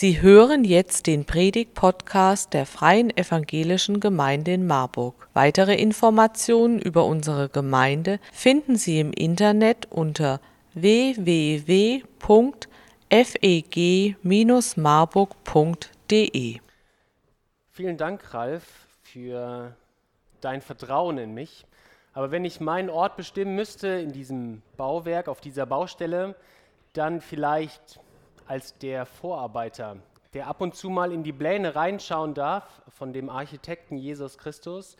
Sie hören jetzt den Predig-Podcast der Freien Evangelischen Gemeinde in Marburg. Weitere Informationen über unsere Gemeinde finden Sie im Internet unter www.feg-marburg.de. Vielen Dank, Ralf, für dein Vertrauen in mich. Aber wenn ich meinen Ort bestimmen müsste in diesem Bauwerk, auf dieser Baustelle, dann vielleicht als der Vorarbeiter, der ab und zu mal in die Pläne reinschauen darf von dem Architekten Jesus Christus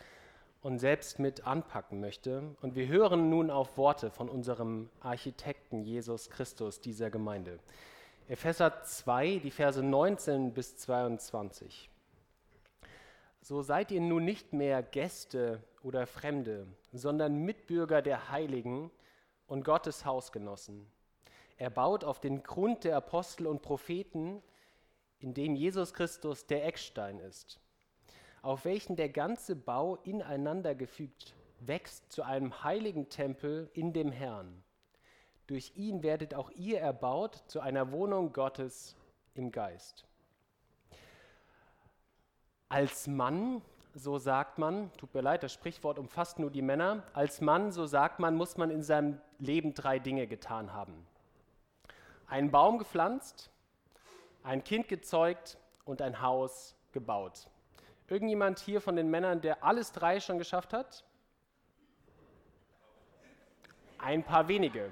und selbst mit anpacken möchte. Und wir hören nun auf Worte von unserem Architekten Jesus Christus dieser Gemeinde. Epheser 2, die Verse 19 bis 22. So seid ihr nun nicht mehr Gäste oder Fremde, sondern Mitbürger der Heiligen und Gottes Hausgenossen er baut auf den Grund der Apostel und Propheten, in dem Jesus Christus der Eckstein ist, auf welchen der ganze Bau ineinander gefügt wächst zu einem heiligen Tempel in dem Herrn. Durch ihn werdet auch ihr erbaut zu einer Wohnung Gottes im Geist. Als Mann, so sagt man, tut mir leid, das Sprichwort umfasst nur die Männer, als Mann, so sagt man, muss man in seinem Leben drei Dinge getan haben einen Baum gepflanzt, ein Kind gezeugt und ein Haus gebaut. Irgendjemand hier von den Männern, der alles drei schon geschafft hat? Ein paar wenige.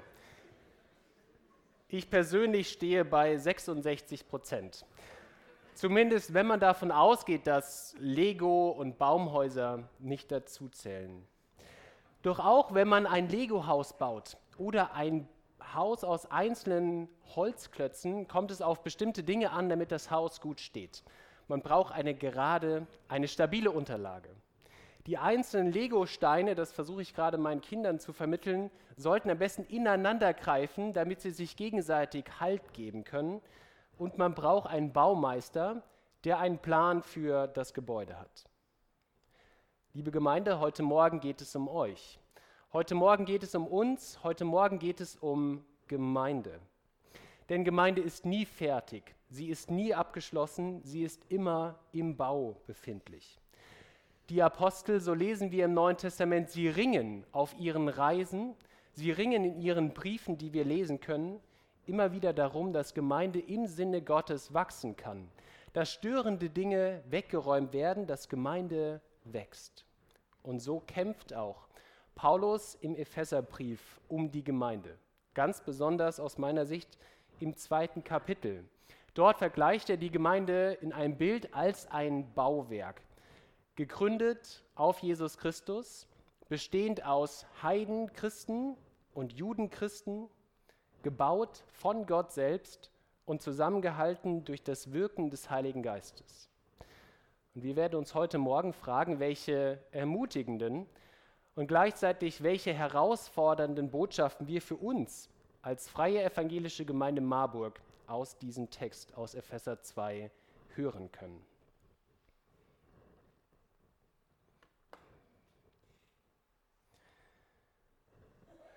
Ich persönlich stehe bei 66 Prozent. Zumindest wenn man davon ausgeht, dass Lego und Baumhäuser nicht dazu zählen. Doch auch wenn man ein Lego-Haus baut oder ein Haus aus einzelnen Holzklötzen kommt es auf bestimmte Dinge an, damit das Haus gut steht. Man braucht eine gerade, eine stabile Unterlage. Die einzelnen Lego-Steine, das versuche ich gerade meinen Kindern zu vermitteln, sollten am besten ineinander greifen, damit sie sich gegenseitig Halt geben können. Und man braucht einen Baumeister, der einen Plan für das Gebäude hat. Liebe Gemeinde, heute Morgen geht es um euch. Heute Morgen geht es um uns, heute Morgen geht es um Gemeinde. Denn Gemeinde ist nie fertig, sie ist nie abgeschlossen, sie ist immer im Bau befindlich. Die Apostel, so lesen wir im Neuen Testament, sie ringen auf ihren Reisen, sie ringen in ihren Briefen, die wir lesen können, immer wieder darum, dass Gemeinde im Sinne Gottes wachsen kann, dass störende Dinge weggeräumt werden, dass Gemeinde wächst. Und so kämpft auch Paulus im Epheserbrief um die Gemeinde. Ganz besonders aus meiner Sicht im zweiten Kapitel. Dort vergleicht er die Gemeinde in einem Bild als ein Bauwerk, gegründet auf Jesus Christus, bestehend aus Heidenchristen und Judenchristen, gebaut von Gott selbst und zusammengehalten durch das Wirken des Heiligen Geistes. Und wir werden uns heute Morgen fragen, welche ermutigenden und gleichzeitig, welche herausfordernden Botschaften wir für uns als freie evangelische Gemeinde Marburg aus diesem Text aus Epheser 2 hören können.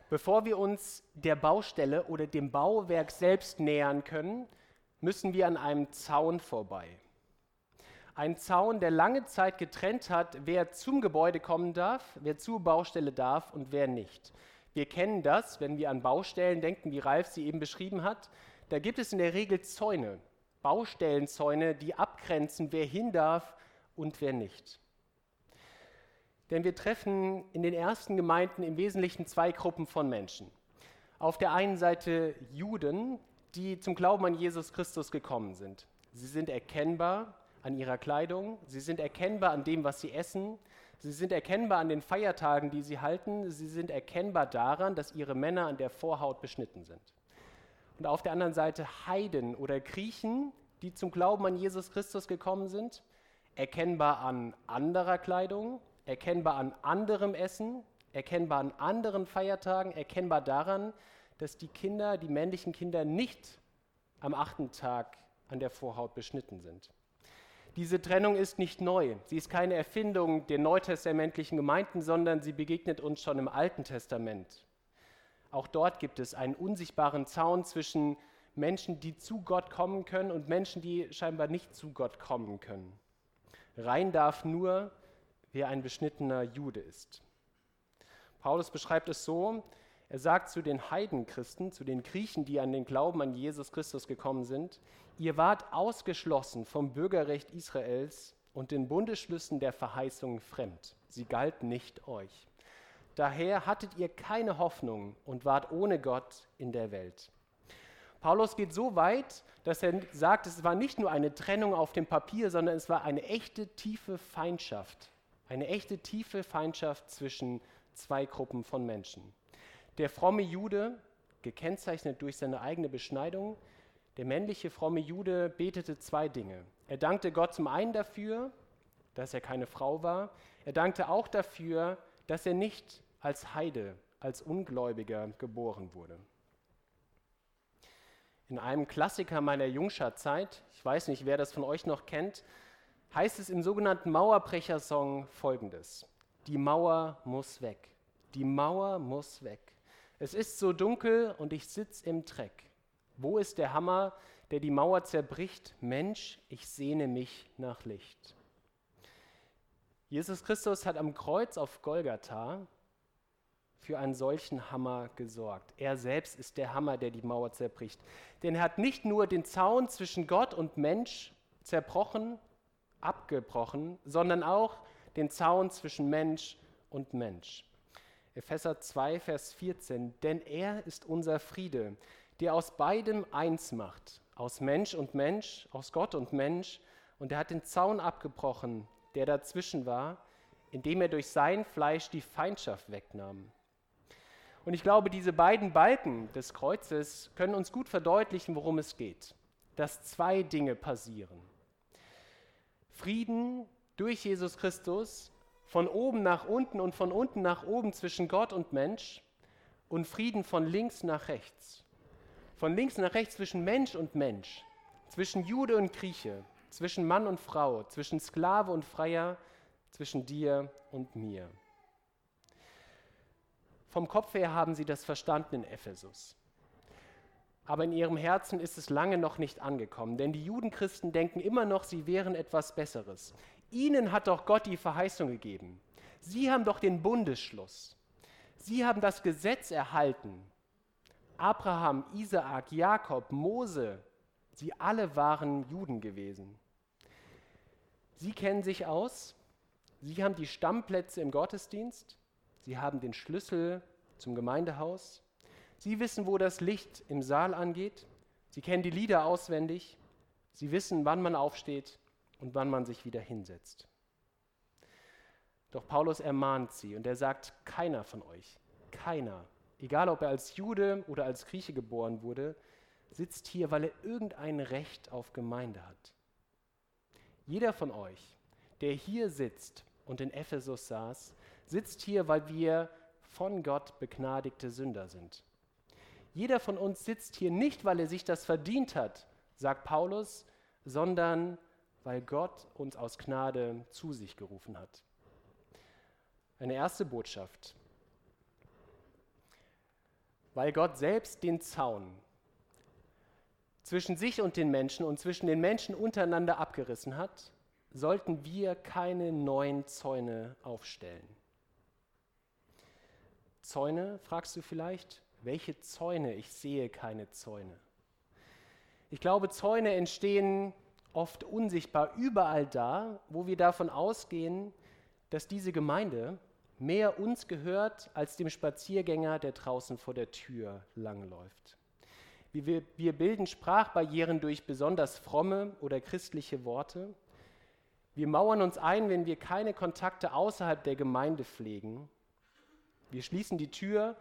Bevor wir uns der Baustelle oder dem Bauwerk selbst nähern können, müssen wir an einem Zaun vorbei. Ein Zaun, der lange Zeit getrennt hat, wer zum Gebäude kommen darf, wer zur Baustelle darf und wer nicht. Wir kennen das, wenn wir an Baustellen denken, wie Ralf sie eben beschrieben hat. Da gibt es in der Regel Zäune, Baustellenzäune, die abgrenzen, wer hin darf und wer nicht. Denn wir treffen in den ersten Gemeinden im Wesentlichen zwei Gruppen von Menschen. Auf der einen Seite Juden, die zum Glauben an Jesus Christus gekommen sind. Sie sind erkennbar an ihrer Kleidung, sie sind erkennbar an dem, was sie essen, sie sind erkennbar an den Feiertagen, die sie halten, sie sind erkennbar daran, dass ihre Männer an der Vorhaut beschnitten sind. Und auf der anderen Seite Heiden oder Griechen, die zum Glauben an Jesus Christus gekommen sind, erkennbar an anderer Kleidung, erkennbar an anderem Essen, erkennbar an anderen Feiertagen, erkennbar daran, dass die Kinder, die männlichen Kinder nicht am achten Tag an der Vorhaut beschnitten sind. Diese Trennung ist nicht neu. Sie ist keine Erfindung der neutestamentlichen Gemeinden, sondern sie begegnet uns schon im Alten Testament. Auch dort gibt es einen unsichtbaren Zaun zwischen Menschen, die zu Gott kommen können und Menschen, die scheinbar nicht zu Gott kommen können. Rein darf nur, wer ein beschnittener Jude ist. Paulus beschreibt es so, er sagt zu den Heidenchristen, zu den Griechen, die an den Glauben an Jesus Christus gekommen sind, ihr wart ausgeschlossen vom Bürgerrecht Israels und den Bundesschlüssen der Verheißung fremd. Sie galten nicht euch. Daher hattet ihr keine Hoffnung und wart ohne Gott in der Welt. Paulus geht so weit, dass er sagt, es war nicht nur eine Trennung auf dem Papier, sondern es war eine echte tiefe Feindschaft. Eine echte tiefe Feindschaft zwischen zwei Gruppen von Menschen. Der fromme Jude, gekennzeichnet durch seine eigene Beschneidung, der männliche fromme Jude betete zwei Dinge. Er dankte Gott zum einen dafür, dass er keine Frau war. Er dankte auch dafür, dass er nicht als Heide, als Ungläubiger geboren wurde. In einem Klassiker meiner Jungscher-Zeit, ich weiß nicht, wer das von euch noch kennt, heißt es im sogenannten Mauerbrecher-Song folgendes: Die Mauer muss weg. Die Mauer muss weg. Es ist so dunkel und ich sitz im Dreck. Wo ist der Hammer, der die Mauer zerbricht? Mensch, ich sehne mich nach Licht. Jesus Christus hat am Kreuz auf Golgatha für einen solchen Hammer gesorgt. Er selbst ist der Hammer, der die Mauer zerbricht. Denn er hat nicht nur den Zaun zwischen Gott und Mensch zerbrochen, abgebrochen, sondern auch den Zaun zwischen Mensch und Mensch. Epheser 2, Vers 14, denn er ist unser Friede, der aus beidem eins macht, aus Mensch und Mensch, aus Gott und Mensch, und er hat den Zaun abgebrochen, der dazwischen war, indem er durch sein Fleisch die Feindschaft wegnahm. Und ich glaube, diese beiden Balken des Kreuzes können uns gut verdeutlichen, worum es geht. Dass zwei Dinge passieren. Frieden durch Jesus Christus von oben nach unten und von unten nach oben zwischen Gott und Mensch und Frieden von links nach rechts. Von links nach rechts zwischen Mensch und Mensch, zwischen Jude und Grieche, zwischen Mann und Frau, zwischen Sklave und Freier, zwischen dir und mir. Vom Kopf her haben sie das verstanden in Ephesus. Aber in ihrem Herzen ist es lange noch nicht angekommen, denn die Judenchristen denken immer noch, sie wären etwas Besseres. Ihnen hat doch Gott die Verheißung gegeben. Sie haben doch den Bundesschluss. Sie haben das Gesetz erhalten. Abraham, Isaak, Jakob, Mose, sie alle waren Juden gewesen. Sie kennen sich aus. Sie haben die Stammplätze im Gottesdienst. Sie haben den Schlüssel zum Gemeindehaus. Sie wissen, wo das Licht im Saal angeht. Sie kennen die Lieder auswendig. Sie wissen, wann man aufsteht und wann man sich wieder hinsetzt. Doch Paulus ermahnt sie und er sagt, keiner von euch, keiner, egal ob er als Jude oder als Grieche geboren wurde, sitzt hier, weil er irgendein Recht auf Gemeinde hat. Jeder von euch, der hier sitzt und in Ephesus saß, sitzt hier, weil wir von Gott begnadigte Sünder sind. Jeder von uns sitzt hier nicht, weil er sich das verdient hat, sagt Paulus, sondern weil Gott uns aus Gnade zu sich gerufen hat. Eine erste Botschaft. Weil Gott selbst den Zaun zwischen sich und den Menschen und zwischen den Menschen untereinander abgerissen hat, sollten wir keine neuen Zäune aufstellen. Zäune, fragst du vielleicht? Welche Zäune? Ich sehe keine Zäune. Ich glaube, Zäune entstehen oft unsichtbar überall da, wo wir davon ausgehen, dass diese Gemeinde mehr uns gehört als dem Spaziergänger, der draußen vor der Tür langläuft. Wir, wir bilden Sprachbarrieren durch besonders fromme oder christliche Worte. Wir mauern uns ein, wenn wir keine Kontakte außerhalb der Gemeinde pflegen. Wir schließen die Tür,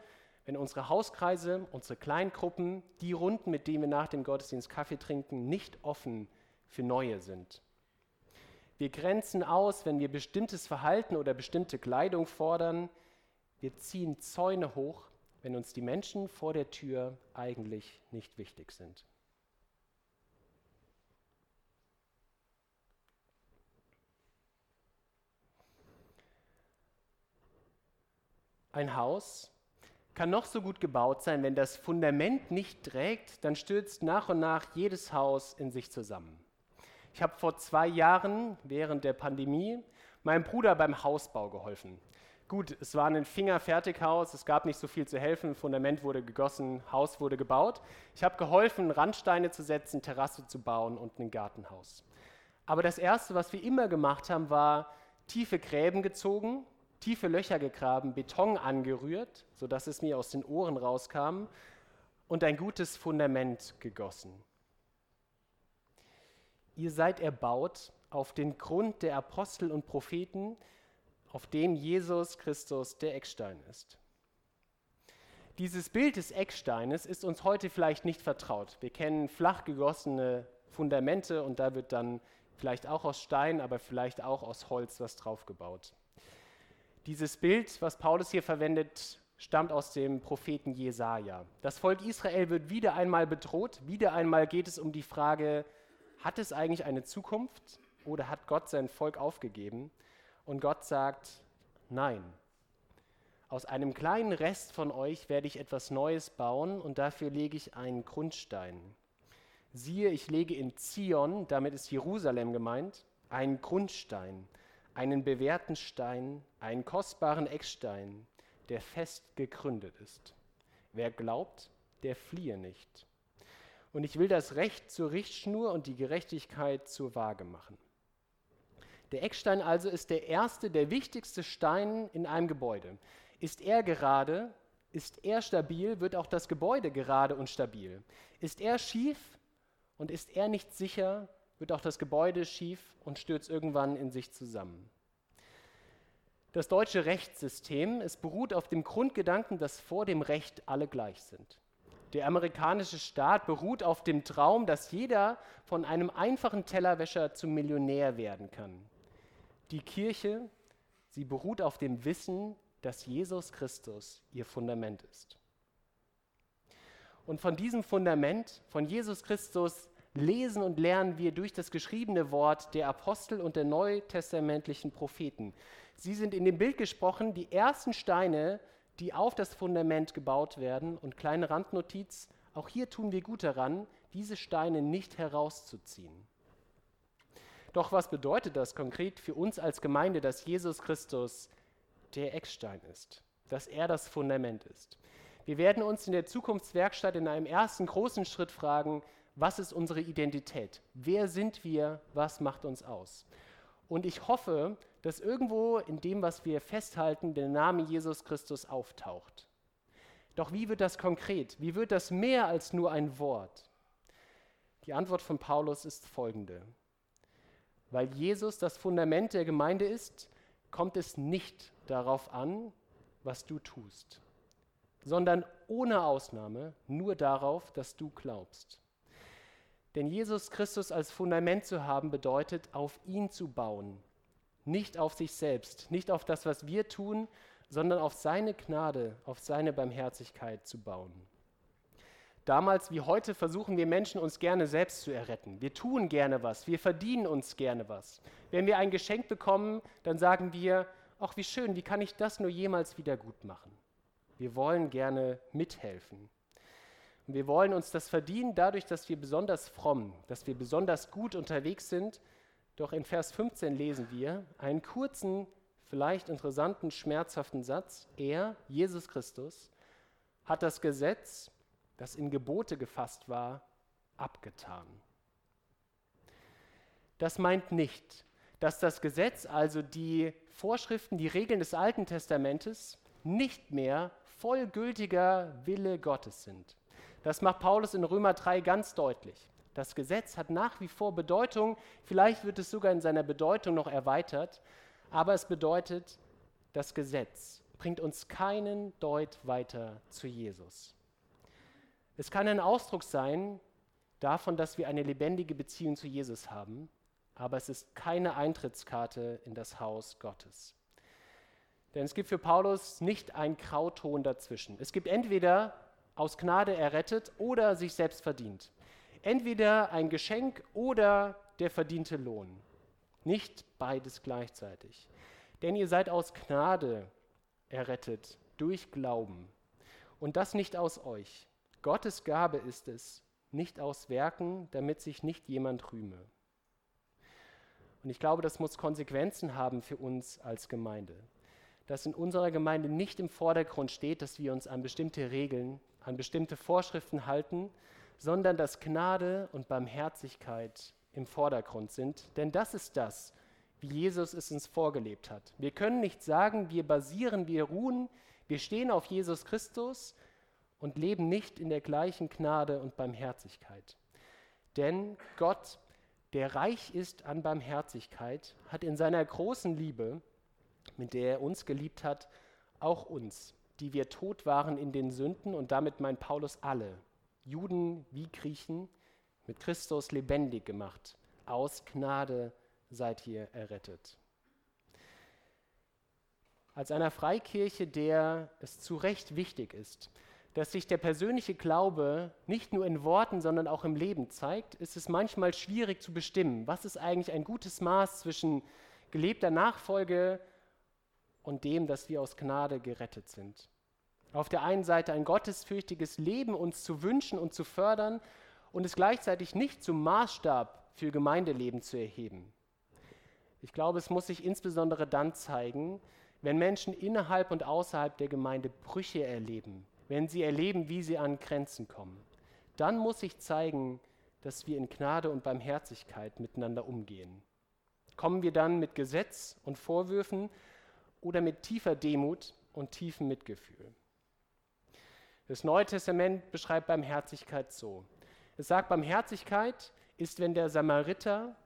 wenn unsere Hauskreise, unsere Kleingruppen, die Runden, mit denen wir nach dem Gottesdienst Kaffee trinken, nicht offen für neue sind. Wir grenzen aus, wenn wir bestimmtes Verhalten oder bestimmte Kleidung fordern. Wir ziehen Zäune hoch, wenn uns die Menschen vor der Tür eigentlich nicht wichtig sind. Ein Haus kann noch so gut gebaut sein, wenn das Fundament nicht trägt, dann stürzt nach und nach jedes Haus in sich zusammen. Ich habe vor zwei Jahren während der Pandemie meinem Bruder beim Hausbau geholfen. Gut, es war ein Fingerfertighaus, es gab nicht so viel zu helfen, Fundament wurde gegossen, Haus wurde gebaut. Ich habe geholfen, Randsteine zu setzen, Terrasse zu bauen und ein Gartenhaus. Aber das Erste, was wir immer gemacht haben, war tiefe Gräben gezogen, tiefe Löcher gegraben, Beton angerührt, sodass es mir aus den Ohren rauskam und ein gutes Fundament gegossen. Ihr seid erbaut auf den Grund der Apostel und Propheten, auf dem Jesus Christus der Eckstein ist. Dieses Bild des Ecksteines ist uns heute vielleicht nicht vertraut. Wir kennen flach gegossene Fundamente und da wird dann vielleicht auch aus Stein, aber vielleicht auch aus Holz was draufgebaut. Dieses Bild, was Paulus hier verwendet, stammt aus dem Propheten Jesaja. Das Volk Israel wird wieder einmal bedroht. Wieder einmal geht es um die Frage: Hat es eigentlich eine Zukunft oder hat Gott sein Volk aufgegeben? Und Gott sagt, nein. Aus einem kleinen Rest von euch werde ich etwas Neues bauen und dafür lege ich einen Grundstein. Siehe, ich lege in Zion, damit ist Jerusalem gemeint, einen Grundstein, einen bewährten Stein, einen kostbaren Eckstein, der fest gegründet ist. Wer glaubt, der fliehe nicht. Und ich will das Recht zur Richtschnur und die Gerechtigkeit zur Waage machen. Der Eckstein also ist der erste, der wichtigste Stein in einem Gebäude. Ist er gerade, ist er stabil, wird auch das Gebäude gerade und stabil. Ist er schief und ist er nicht sicher, wird auch das Gebäude schief und stürzt irgendwann in sich zusammen. Das deutsche Rechtssystem, es beruht auf dem Grundgedanken, dass vor dem Recht alle gleich sind. Der amerikanische Staat beruht auf dem Traum, dass jeder von einem einfachen Tellerwäscher zum Millionär werden kann. Die Kirche, sie beruht auf dem Wissen, dass Jesus Christus ihr Fundament ist. Und von diesem Fundament, von Jesus Christus, lesen und lernen wir durch das geschriebene Wort der Apostel und der neutestamentlichen Propheten. Sie sind in dem Bild gesprochen die ersten Steine, die auf das Fundament gebaut werden. Und kleine Randnotiz, auch hier tun wir gut daran, diese Steine nicht herauszuziehen. Doch was bedeutet das konkret für uns als Gemeinde, dass Jesus Christus der Eckstein ist, dass er das Fundament ist? Wir werden uns in der Zukunftswerkstatt in einem ersten großen Schritt fragen, was ist unsere Identität? Wer sind wir? Was macht uns aus? Und ich hoffe, dass irgendwo in dem, was wir festhalten, der Name Jesus Christus auftaucht. Doch wie wird das konkret? Wie wird das mehr als nur ein Wort? Die Antwort von Paulus ist folgende. Weil Jesus das Fundament der Gemeinde ist, kommt es nicht darauf an, was du tust, sondern ohne Ausnahme nur darauf, dass du glaubst. Denn Jesus Christus als Fundament zu haben, bedeutet, auf ihn zu bauen, nicht auf sich selbst, nicht auf das, was wir tun, sondern auf seine Gnade, auf seine Barmherzigkeit zu bauen. Damals wie heute versuchen wir Menschen uns gerne selbst zu erretten. Wir tun gerne was, wir verdienen uns gerne was. Wenn wir ein Geschenk bekommen, dann sagen wir, ach wie schön, wie kann ich das nur jemals wieder gut machen? Wir wollen gerne mithelfen. Und wir wollen uns das verdienen dadurch, dass wir besonders fromm, dass wir besonders gut unterwegs sind. Doch in Vers 15 lesen wir einen kurzen, vielleicht interessanten, schmerzhaften Satz. Er, Jesus Christus, hat das Gesetz das in Gebote gefasst war, abgetan. Das meint nicht, dass das Gesetz, also die Vorschriften, die Regeln des Alten Testamentes, nicht mehr vollgültiger Wille Gottes sind. Das macht Paulus in Römer 3 ganz deutlich. Das Gesetz hat nach wie vor Bedeutung, vielleicht wird es sogar in seiner Bedeutung noch erweitert, aber es bedeutet, das Gesetz bringt uns keinen Deut weiter zu Jesus. Es kann ein Ausdruck sein davon, dass wir eine lebendige Beziehung zu Jesus haben, aber es ist keine Eintrittskarte in das Haus Gottes. Denn es gibt für Paulus nicht ein Grauton dazwischen. Es gibt entweder aus Gnade errettet oder sich selbst verdient. Entweder ein Geschenk oder der verdiente Lohn. Nicht beides gleichzeitig. Denn ihr seid aus Gnade errettet durch Glauben. Und das nicht aus euch. Gottes Gabe ist es, nicht aus Werken, damit sich nicht jemand rühme. Und ich glaube, das muss Konsequenzen haben für uns als Gemeinde. Dass in unserer Gemeinde nicht im Vordergrund steht, dass wir uns an bestimmte Regeln, an bestimmte Vorschriften halten, sondern dass Gnade und Barmherzigkeit im Vordergrund sind. Denn das ist das, wie Jesus es uns vorgelebt hat. Wir können nicht sagen, wir basieren, wir ruhen, wir stehen auf Jesus Christus und leben nicht in der gleichen Gnade und Barmherzigkeit. Denn Gott, der reich ist an Barmherzigkeit, hat in seiner großen Liebe, mit der er uns geliebt hat, auch uns, die wir tot waren in den Sünden, und damit meint Paulus alle, Juden wie Griechen, mit Christus lebendig gemacht. Aus Gnade seid ihr errettet. Als einer Freikirche, der es zu Recht wichtig ist, dass sich der persönliche Glaube nicht nur in Worten, sondern auch im Leben zeigt, ist es manchmal schwierig zu bestimmen, was ist eigentlich ein gutes Maß zwischen gelebter Nachfolge und dem, dass wir aus Gnade gerettet sind. Auf der einen Seite ein gottesfürchtiges Leben uns zu wünschen und zu fördern und es gleichzeitig nicht zum Maßstab für Gemeindeleben zu erheben. Ich glaube, es muss sich insbesondere dann zeigen, wenn Menschen innerhalb und außerhalb der Gemeinde Brüche erleben, wenn sie erleben, wie sie an Grenzen kommen. Dann muss sich zeigen, dass wir in Gnade und Barmherzigkeit miteinander umgehen. Kommen wir dann mit Gesetz und Vorwürfen oder mit tiefer Demut und tiefem Mitgefühl? Das Neue Testament beschreibt Barmherzigkeit so. Es sagt, Barmherzigkeit ist, wenn der Samariter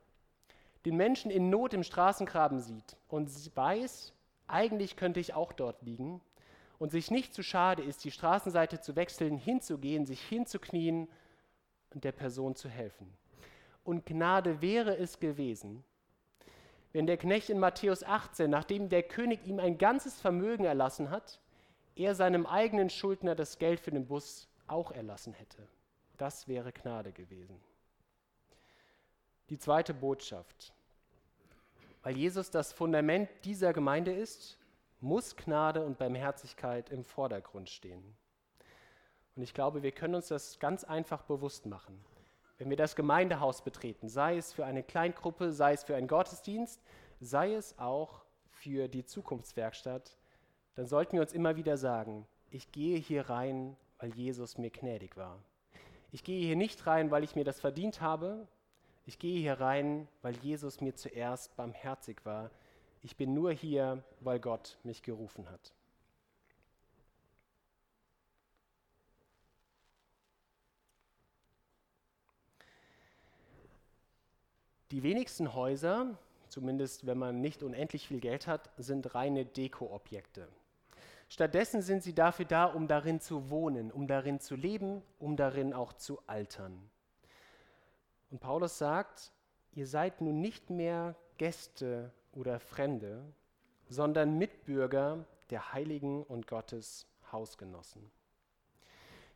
den Menschen in Not im Straßengraben sieht und weiß, eigentlich könnte ich auch dort liegen und sich nicht zu schade ist, die Straßenseite zu wechseln, hinzugehen, sich hinzuknien und der Person zu helfen. Und Gnade wäre es gewesen, wenn der Knecht in Matthäus 18, nachdem der König ihm ein ganzes Vermögen erlassen hat, er seinem eigenen Schuldner das Geld für den Bus auch erlassen hätte. Das wäre Gnade gewesen. Die zweite Botschaft. Weil Jesus das Fundament dieser Gemeinde ist, muss Gnade und Barmherzigkeit im Vordergrund stehen. Und ich glaube, wir können uns das ganz einfach bewusst machen. Wenn wir das Gemeindehaus betreten, sei es für eine Kleingruppe, sei es für einen Gottesdienst, sei es auch für die Zukunftswerkstatt, dann sollten wir uns immer wieder sagen, ich gehe hier rein, weil Jesus mir gnädig war. Ich gehe hier nicht rein, weil ich mir das verdient habe, ich gehe hier rein, weil Jesus mir zuerst barmherzig war. Ich bin nur hier, weil Gott mich gerufen hat. Die wenigsten Häuser, zumindest wenn man nicht unendlich viel Geld hat, sind reine Dekoobjekte. Stattdessen sind sie dafür da, um darin zu wohnen, um darin zu leben, um darin auch zu altern. Und Paulus sagt, ihr seid nun nicht mehr Gäste oder Fremde, sondern Mitbürger der Heiligen und Gottes Hausgenossen.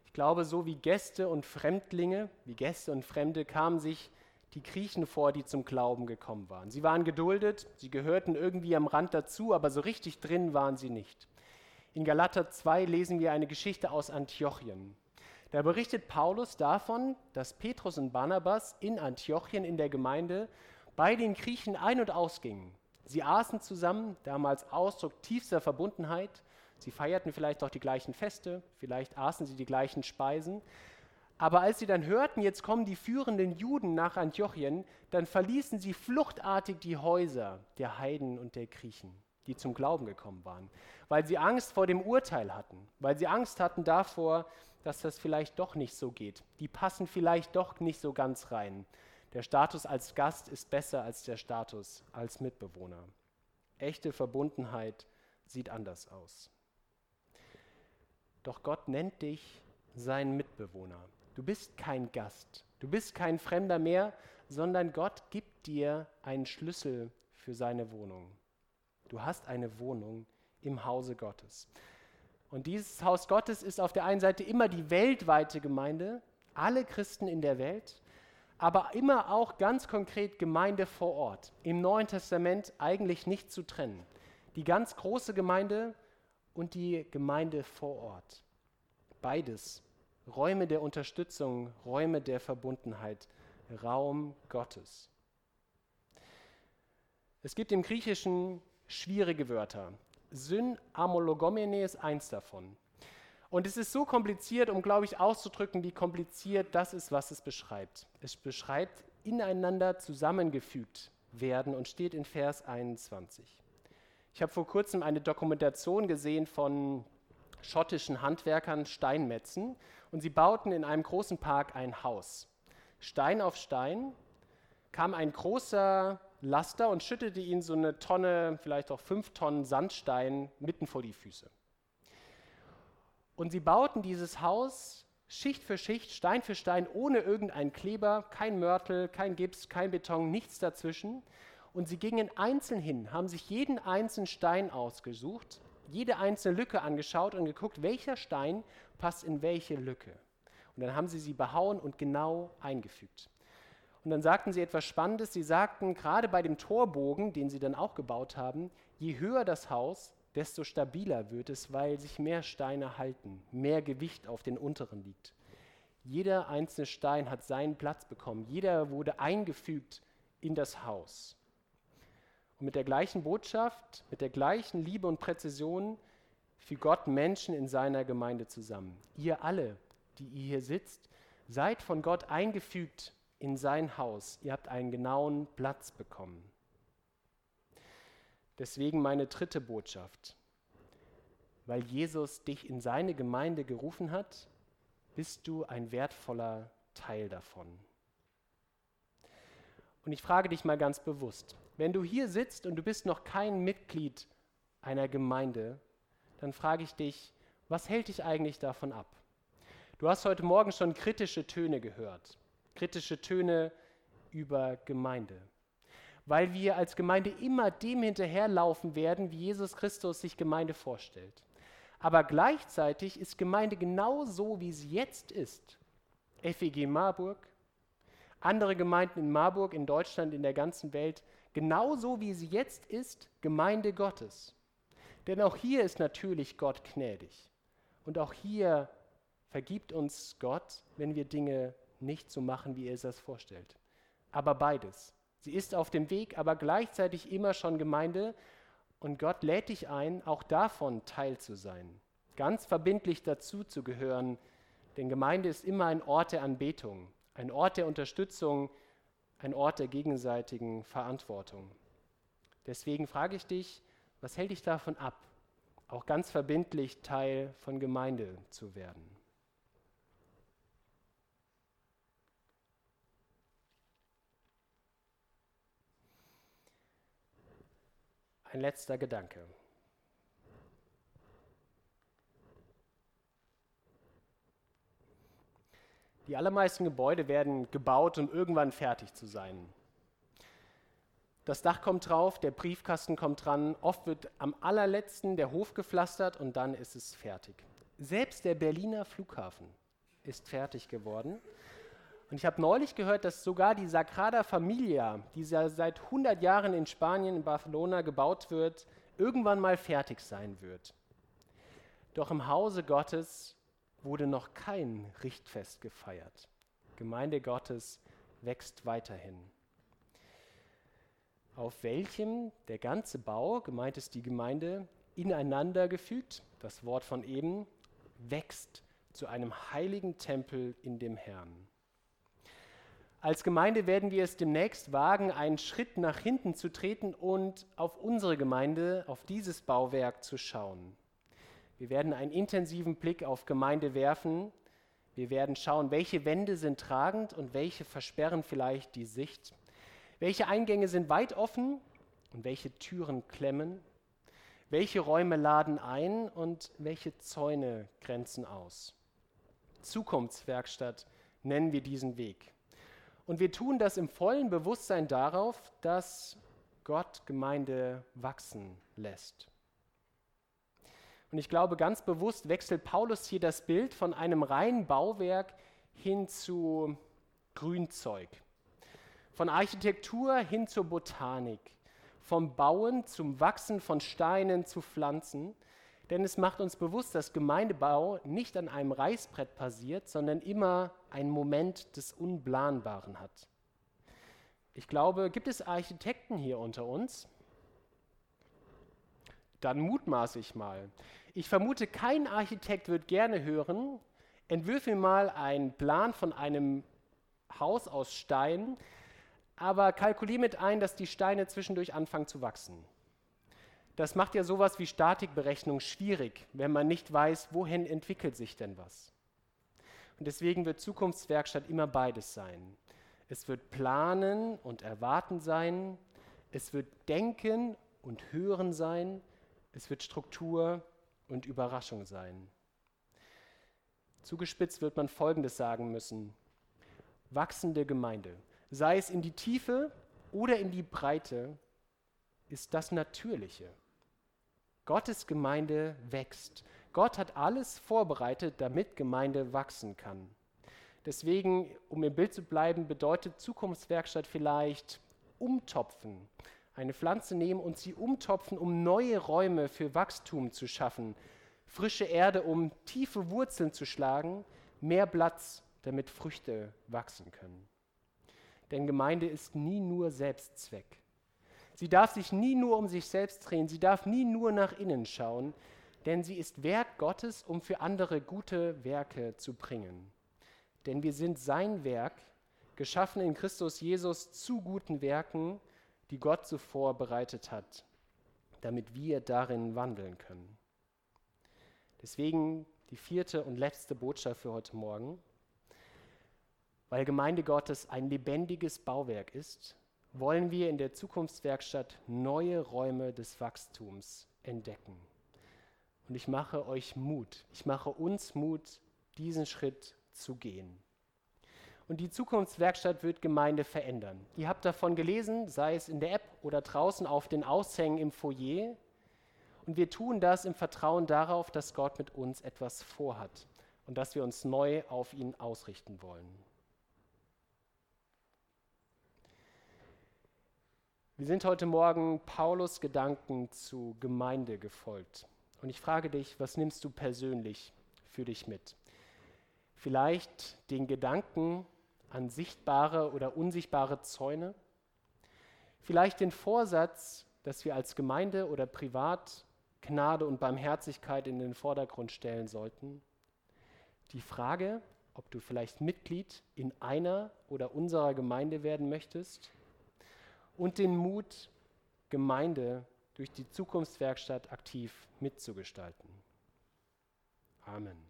Ich glaube, so wie Gäste und Fremdlinge, wie Gäste und Fremde kamen sich die Griechen vor, die zum Glauben gekommen waren. Sie waren geduldet, sie gehörten irgendwie am Rand dazu, aber so richtig drin waren sie nicht. In Galater 2 lesen wir eine Geschichte aus Antiochien. Da berichtet Paulus davon, dass Petrus und Barnabas in Antiochien in der Gemeinde bei den Griechen ein- und ausgingen. Sie aßen zusammen, damals Ausdruck tiefster Verbundenheit. Sie feierten vielleicht auch die gleichen Feste, vielleicht aßen sie die gleichen Speisen. Aber als sie dann hörten, jetzt kommen die führenden Juden nach Antiochien, dann verließen sie fluchtartig die Häuser der Heiden und der Griechen, die zum Glauben gekommen waren, weil sie Angst vor dem Urteil hatten, weil sie Angst hatten davor, dass das vielleicht doch nicht so geht. Die passen vielleicht doch nicht so ganz rein. Der Status als Gast ist besser als der Status als Mitbewohner. Echte Verbundenheit sieht anders aus. Doch Gott nennt dich sein Mitbewohner. Du bist kein Gast, du bist kein Fremder mehr, sondern Gott gibt dir einen Schlüssel für seine Wohnung. Du hast eine Wohnung im Hause Gottes. Und dieses Haus Gottes ist auf der einen Seite immer die weltweite Gemeinde, alle Christen in der Welt, aber immer auch ganz konkret Gemeinde vor Ort. Im Neuen Testament eigentlich nicht zu trennen. Die ganz große Gemeinde und die Gemeinde vor Ort. beides. Räume der Unterstützung, Räume der Verbundenheit, Raum Gottes. Es gibt im Griechischen schwierige Wörter. Syn amologomene ist eins davon. Und es ist so kompliziert, um, glaube ich, auszudrücken, wie kompliziert das ist, was es beschreibt. Es beschreibt ineinander zusammengefügt werden und steht in Vers 21. Ich habe vor kurzem eine Dokumentation gesehen von schottischen Handwerkern Steinmetzen und sie bauten in einem großen Park ein Haus. Stein auf Stein kam ein großer Laster und schüttete ihnen so eine Tonne, vielleicht auch fünf Tonnen Sandstein mitten vor die Füße. Und sie bauten dieses Haus Schicht für Schicht, Stein für Stein, ohne irgendeinen Kleber, kein Mörtel, kein Gips, kein Beton, nichts dazwischen. Und sie gingen einzeln hin, haben sich jeden einzelnen Stein ausgesucht, jede einzelne Lücke angeschaut und geguckt, welcher Stein passt in welche Lücke. Und dann haben sie sie behauen und genau eingefügt. Und dann sagten sie etwas Spannendes. Sie sagten, gerade bei dem Torbogen, den sie dann auch gebaut haben, je höher das Haus, desto stabiler wird es, weil sich mehr Steine halten, mehr Gewicht auf den unteren liegt. Jeder einzelne Stein hat seinen Platz bekommen. Jeder wurde eingefügt in das Haus. Und mit der gleichen Botschaft, mit der gleichen Liebe und Präzision fügt Gott Menschen in seiner Gemeinde zusammen. Ihr alle, die ihr hier sitzt, seid von Gott eingefügt in sein Haus. Ihr habt einen genauen Platz bekommen. Deswegen meine dritte Botschaft. Weil Jesus dich in seine Gemeinde gerufen hat, bist du ein wertvoller Teil davon. Und ich frage dich mal ganz bewusst, wenn du hier sitzt und du bist noch kein Mitglied einer Gemeinde, dann frage ich dich, was hält dich eigentlich davon ab? Du hast heute Morgen schon kritische Töne gehört, kritische Töne über Gemeinde, weil wir als Gemeinde immer dem hinterherlaufen werden, wie Jesus Christus sich Gemeinde vorstellt. Aber gleichzeitig ist Gemeinde genau so, wie sie jetzt ist. FEG Marburg, andere Gemeinden in Marburg, in Deutschland, in der ganzen Welt, genauso wie sie jetzt ist, Gemeinde Gottes. Denn auch hier ist natürlich Gott gnädig. Und auch hier vergibt uns Gott, wenn wir Dinge nicht so machen, wie er es das vorstellt. Aber beides. Sie ist auf dem Weg, aber gleichzeitig immer schon Gemeinde. Und Gott lädt dich ein, auch davon Teil zu sein. Ganz verbindlich dazu zu gehören. Denn Gemeinde ist immer ein Ort der Anbetung, ein Ort der Unterstützung, ein Ort der gegenseitigen Verantwortung. Deswegen frage ich dich, was hält dich davon ab, auch ganz verbindlich Teil von Gemeinde zu werden? Ein letzter Gedanke. Die allermeisten Gebäude werden gebaut, um irgendwann fertig zu sein. Das Dach kommt drauf, der Briefkasten kommt dran, oft wird am allerletzten der Hof gepflastert und dann ist es fertig. Selbst der Berliner Flughafen ist fertig geworden. Und ich habe neulich gehört, dass sogar die Sagrada Familia, die seit 100 Jahren in Spanien, in Barcelona gebaut wird, irgendwann mal fertig sein wird. Doch im Hause Gottes wurde noch kein Richtfest gefeiert. Gemeinde Gottes wächst weiterhin. Auf welchem der ganze Bau, gemeint ist die Gemeinde, ineinander gefügt, das Wort von eben, wächst zu einem heiligen Tempel in dem Herrn. Als Gemeinde werden wir es demnächst wagen, einen Schritt nach hinten zu treten und auf unsere Gemeinde, auf dieses Bauwerk zu schauen. Wir werden einen intensiven Blick auf Gemeinde werfen. Wir werden schauen, welche Wände sind tragend und welche versperren vielleicht die Sicht. Welche Eingänge sind weit offen und welche Türen klemmen. Welche Räume laden ein und welche Zäune grenzen aus. Zukunftswerkstatt nennen wir diesen Weg. Und wir tun das im vollen Bewusstsein darauf, dass Gott Gemeinde wachsen lässt. Und ich glaube, ganz bewusst wechselt Paulus hier das Bild von einem reinen Bauwerk hin zu Grünzeug. Von Architektur hin zur Botanik. Vom Bauen zum Wachsen von Steinen zu Pflanzen. denn es macht uns bewusst, dass Gemeindebau nicht an einem Reißbrett passiert, sondern immer einen Moment des Unplanbaren hat. Ich glaube, gibt es Architekten hier unter uns? Dann mutmaße ich mal. Ich vermute, kein Architekt wird gerne hören, entwürfe mal einen Plan von einem Haus aus Stein, aber kalkuliere mit ein, dass die Steine zwischendurch anfangen zu wachsen. Das macht ja sowas wie Statikberechnung schwierig, wenn man nicht weiß, wohin entwickelt sich denn was. Und deswegen wird Zukunftswerkstatt immer beides sein. Es wird planen und erwarten sein, es wird denken und hören sein, es wird Struktur und Überraschung sein. Zugespitzt wird man Folgendes sagen müssen. Wachsende Gemeinde, sei es in die Tiefe oder in die Breite, ist das Natürliche. Gottes Gemeinde wächst. Gott hat alles vorbereitet, damit Gemeinde wachsen kann. Deswegen, um im Bild zu bleiben, bedeutet Zukunftswerkstatt vielleicht umtopfen. Eine Pflanze nehmen und sie umtopfen, um neue Räume für Wachstum zu schaffen. Frische Erde, um tiefe Wurzeln zu schlagen, mehr Platz, damit Früchte wachsen können. Denn Gemeinde ist nie nur Selbstzweck. Sie darf sich nie nur um sich selbst drehen, sie darf nie nur nach innen schauen, denn sie ist Werk Gottes, um für andere gute Werke zu bringen. Denn wir sind sein Werk, geschaffen in Christus Jesus zu guten Werken, die Gott zuvor bereitet hat, damit wir darin wandeln können. Deswegen die vierte und letzte Botschaft für heute Morgen. Weil Gemeinde Gottes ein lebendiges Bauwerk ist, wollen wir in der Zukunftswerkstatt neue Räume des Wachstums entdecken. Und ich mache euch Mut, ich mache uns Mut, diesen Schritt zu gehen. Und die Zukunftswerkstatt wird Gemeinde verändern. Ihr habt davon gelesen, sei es in der App oder draußen auf den Aushängen im Foyer. Und wir tun das im Vertrauen darauf, dass Gott mit uns etwas vorhat und dass wir uns neu auf ihn ausrichten wollen. Wir sind heute Morgen Paulus Gedanken zu Gemeinde gefolgt. Und ich frage dich, was nimmst du persönlich für dich mit? Vielleicht den Gedanken an sichtbare oder unsichtbare Zäune? Vielleicht den Vorsatz, dass wir als Gemeinde oder privat Gnade und Barmherzigkeit in den Vordergrund stellen sollten? Die Frage, ob du vielleicht Mitglied in einer oder unserer Gemeinde werden möchtest? und den Mut, Gemeinde durch die Zukunftswerkstatt aktiv mitzugestalten. Amen.